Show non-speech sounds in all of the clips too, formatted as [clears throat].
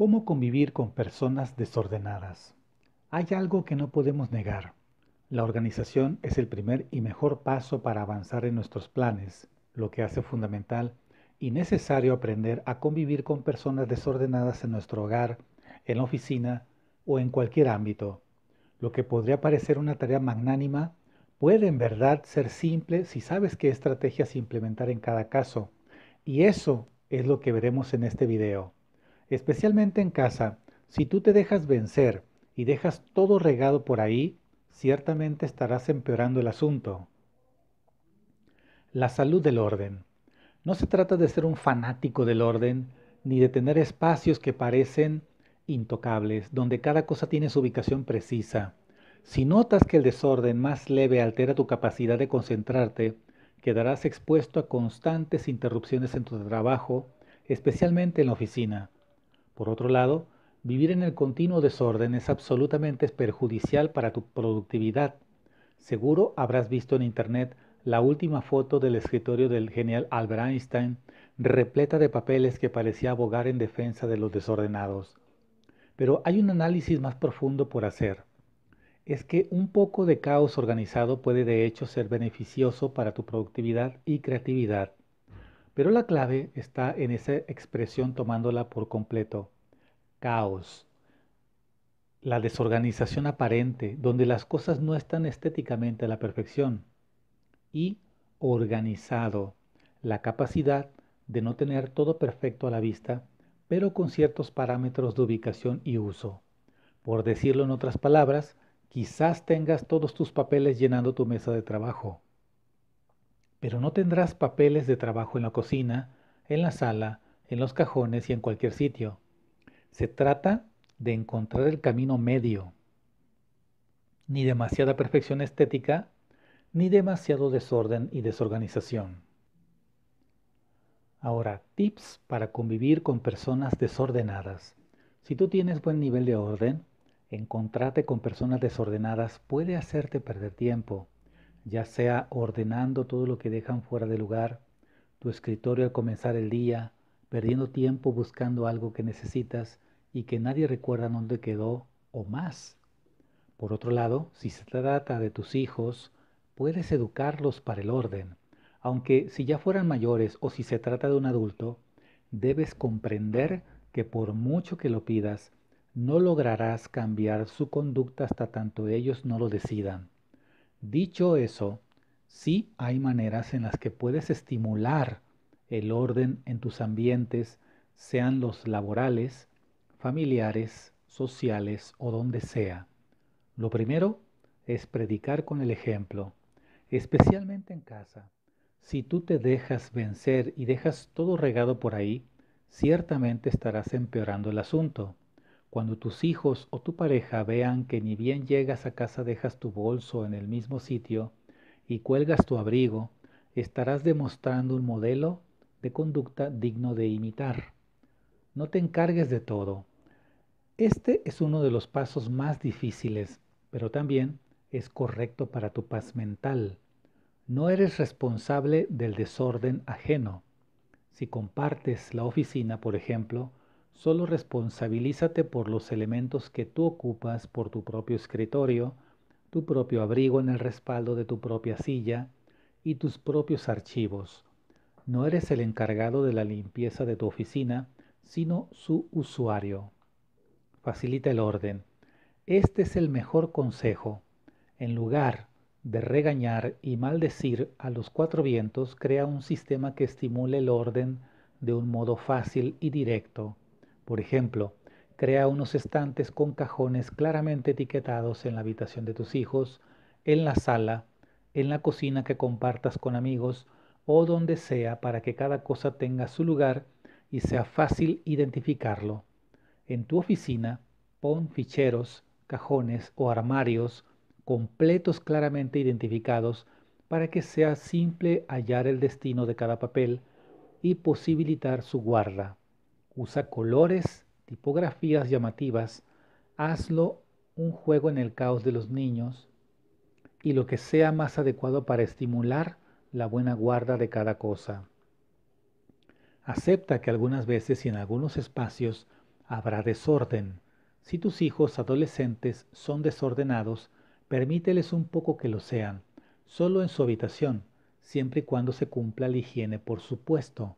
¿Cómo convivir con personas desordenadas? Hay algo que no podemos negar. La organización es el primer y mejor paso para avanzar en nuestros planes, lo que hace fundamental y necesario aprender a convivir con personas desordenadas en nuestro hogar, en la oficina o en cualquier ámbito. Lo que podría parecer una tarea magnánima puede en verdad ser simple si sabes qué estrategias implementar en cada caso. Y eso es lo que veremos en este video. Especialmente en casa, si tú te dejas vencer y dejas todo regado por ahí, ciertamente estarás empeorando el asunto. La salud del orden. No se trata de ser un fanático del orden, ni de tener espacios que parecen intocables, donde cada cosa tiene su ubicación precisa. Si notas que el desorden más leve altera tu capacidad de concentrarte, quedarás expuesto a constantes interrupciones en tu trabajo, especialmente en la oficina. Por otro lado, vivir en el continuo desorden es absolutamente perjudicial para tu productividad. Seguro habrás visto en Internet la última foto del escritorio del genial Albert Einstein, repleta de papeles que parecía abogar en defensa de los desordenados. Pero hay un análisis más profundo por hacer. Es que un poco de caos organizado puede de hecho ser beneficioso para tu productividad y creatividad. Pero la clave está en esa expresión tomándola por completo. Caos. La desorganización aparente, donde las cosas no están estéticamente a la perfección. Y organizado. La capacidad de no tener todo perfecto a la vista, pero con ciertos parámetros de ubicación y uso. Por decirlo en otras palabras, quizás tengas todos tus papeles llenando tu mesa de trabajo pero no tendrás papeles de trabajo en la cocina, en la sala, en los cajones y en cualquier sitio. Se trata de encontrar el camino medio. Ni demasiada perfección estética, ni demasiado desorden y desorganización. Ahora, tips para convivir con personas desordenadas. Si tú tienes buen nivel de orden, encontrarte con personas desordenadas puede hacerte perder tiempo ya sea ordenando todo lo que dejan fuera de lugar, tu escritorio al comenzar el día, perdiendo tiempo buscando algo que necesitas y que nadie recuerda dónde quedó o más. Por otro lado, si se trata de tus hijos, puedes educarlos para el orden, aunque si ya fueran mayores o si se trata de un adulto, debes comprender que por mucho que lo pidas, no lograrás cambiar su conducta hasta tanto ellos no lo decidan. Dicho eso, sí hay maneras en las que puedes estimular el orden en tus ambientes, sean los laborales, familiares, sociales o donde sea. Lo primero es predicar con el ejemplo, especialmente en casa. Si tú te dejas vencer y dejas todo regado por ahí, ciertamente estarás empeorando el asunto. Cuando tus hijos o tu pareja vean que ni bien llegas a casa dejas tu bolso en el mismo sitio y cuelgas tu abrigo, estarás demostrando un modelo de conducta digno de imitar. No te encargues de todo. Este es uno de los pasos más difíciles, pero también es correcto para tu paz mental. No eres responsable del desorden ajeno. Si compartes la oficina, por ejemplo, Solo responsabilízate por los elementos que tú ocupas por tu propio escritorio, tu propio abrigo en el respaldo de tu propia silla y tus propios archivos. No eres el encargado de la limpieza de tu oficina, sino su usuario. Facilita el orden. Este es el mejor consejo. En lugar de regañar y maldecir a los cuatro vientos, crea un sistema que estimule el orden de un modo fácil y directo. Por ejemplo, crea unos estantes con cajones claramente etiquetados en la habitación de tus hijos, en la sala, en la cocina que compartas con amigos o donde sea para que cada cosa tenga su lugar y sea fácil identificarlo. En tu oficina, pon ficheros, cajones o armarios completos claramente identificados para que sea simple hallar el destino de cada papel y posibilitar su guarda usa colores, tipografías llamativas, hazlo un juego en el caos de los niños y lo que sea más adecuado para estimular la buena guarda de cada cosa. Acepta que algunas veces y en algunos espacios habrá desorden. Si tus hijos adolescentes son desordenados, permíteles un poco que lo sean, solo en su habitación, siempre y cuando se cumpla la higiene, por supuesto.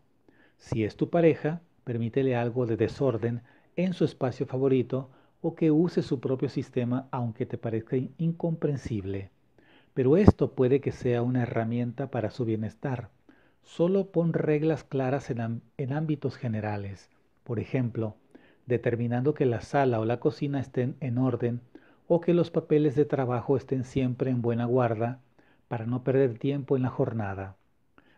Si es tu pareja, permítele algo de desorden en su espacio favorito o que use su propio sistema aunque te parezca incomprensible. Pero esto puede que sea una herramienta para su bienestar. Solo pon reglas claras en, ámbitos generales. Por ejemplo, determinando que la sala o la cocina estén en orden o que los papeles de trabajo estén siempre en buena guarda para no perder tiempo en la jornada.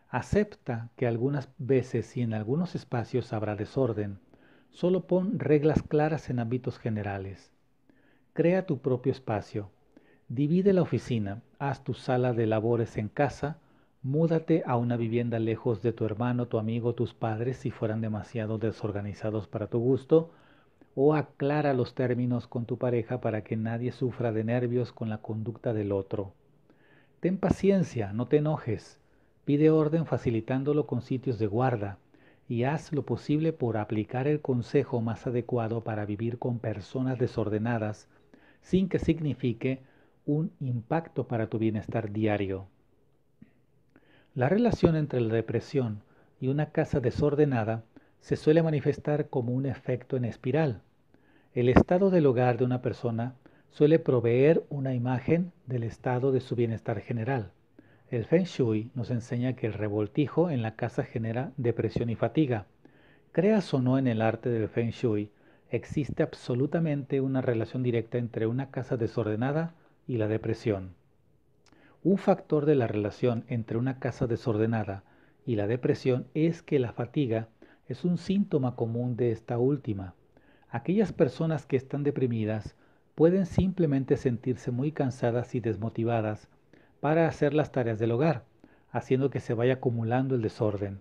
Acepta que algunas veces y en algunos espacios habrá desorden. Solo pon reglas claras en ámbitos generales. Crea tu propio espacio. Divide la oficina, haz tu sala de labores en casa, múdate a una vivienda lejos de tu hermano, tu amigo, tus padres si fueran demasiado desorganizados para tu gusto, o aclara los términos con tu pareja para que nadie sufra de nervios con la conducta del otro. Ten paciencia, no te enojes. Pide orden facilitándolo con sitios de guarda y haz lo posible por aplicar el consejo más adecuado para vivir con personas desordenadas sin que signifique un impacto para tu bienestar diario. La relación entre la depresión y una casa desordenada se suele manifestar como un efecto en espiral. El estado del hogar de una persona suele proveer una imagen del estado de su bienestar general. El Feng Shui nos enseña que el revoltijo en la casa genera depresión y fatiga. Creas o no en el arte del Feng Shui, existe absolutamente una relación directa entre una casa desordenada y la depresión. Un factor de la relación entre una casa desordenada y la depresión es que la fatiga es un síntoma común de esta última. Aquellas personas que están deprimidas pueden simplemente sentirse muy cansadas y desmotivadas para hacer las tareas del hogar, haciendo que se vaya acumulando el desorden.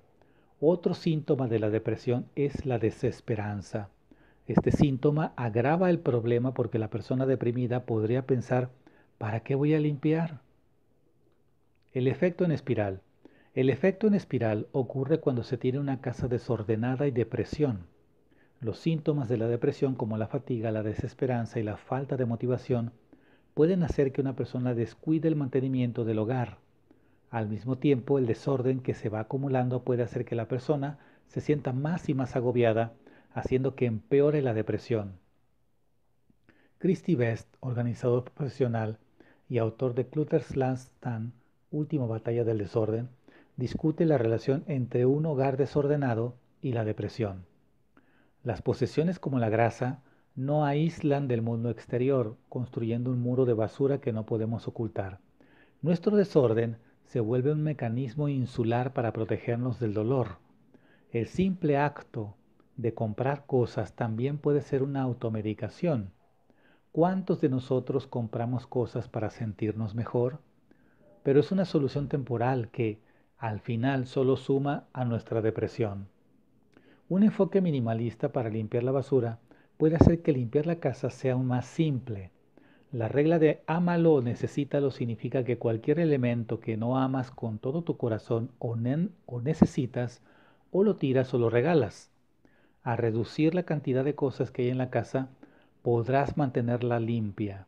Otro síntoma de la depresión es la desesperanza. Este síntoma agrava el problema porque la persona deprimida podría pensar, ¿para qué voy a limpiar? El efecto en espiral. El efecto en espiral ocurre cuando se tiene una casa desordenada y depresión. Los síntomas de la depresión como la fatiga, la desesperanza y la falta de motivación pueden hacer que una persona descuide el mantenimiento del hogar. Al mismo tiempo, el desorden que se va acumulando puede hacer que la persona se sienta más y más agobiada, haciendo que empeore la depresión. Christy Best, organizador profesional y autor de Clutter's Last Stand, Última Batalla del Desorden, discute la relación entre un hogar desordenado y la depresión. Las posesiones como la grasa no aíslan del mundo exterior, construyendo un muro de basura que no podemos ocultar. Nuestro desorden se vuelve un mecanismo insular para protegernos del dolor. El simple acto de comprar cosas también puede ser una automedicación. ¿Cuántos de nosotros compramos cosas para sentirnos mejor? Pero es una solución temporal que, al final, solo suma a nuestra depresión. Un enfoque minimalista para limpiar la basura puede hacer que limpiar la casa sea aún más simple. La regla de ámalo o necesítalo significa que cualquier elemento que no amas con todo tu corazón o, o necesitas, o lo tiras o lo regalas. Al reducir la cantidad de cosas que hay en la casa, podrás mantenerla limpia.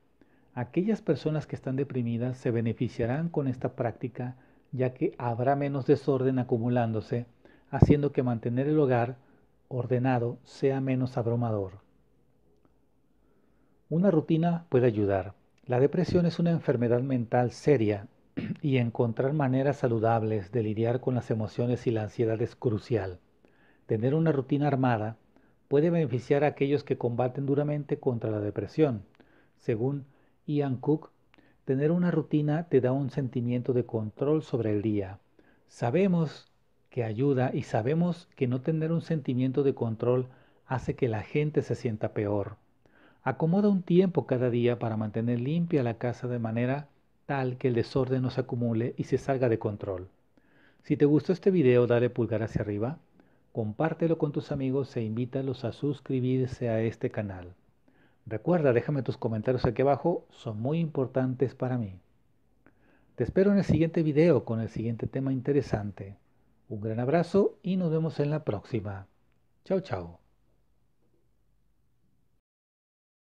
Aquellas personas que están deprimidas se beneficiarán con esta práctica ya que habrá menos desorden acumulándose, haciendo que mantener el hogar ordenado sea menos abrumador. Una rutina puede ayudar. La depresión es una enfermedad mental seria [clears throat] y encontrar maneras saludables de lidiar con las emociones y la ansiedad es crucial. Tener una rutina armada puede beneficiar a aquellos que combaten duramente contra la depresión. Según Ian Cook, tener una rutina te da un sentimiento de control sobre el día. Sabemos que ayuda y sabemos que no tener un sentimiento de control hace que la gente se sienta peor. Acomoda un tiempo cada día para mantener limpia la casa de manera tal que el desorden no se acumule y se salga de control. Si te gustó este video, dale pulgar hacia arriba, compártelo con tus amigos e invítalos a suscribirse a este canal. Recuerda, déjame tus comentarios aquí abajo, son muy importantes para mí. Te espero en el siguiente video con el siguiente tema interesante. Un gran abrazo y nos vemos en la próxima. Chao, chao.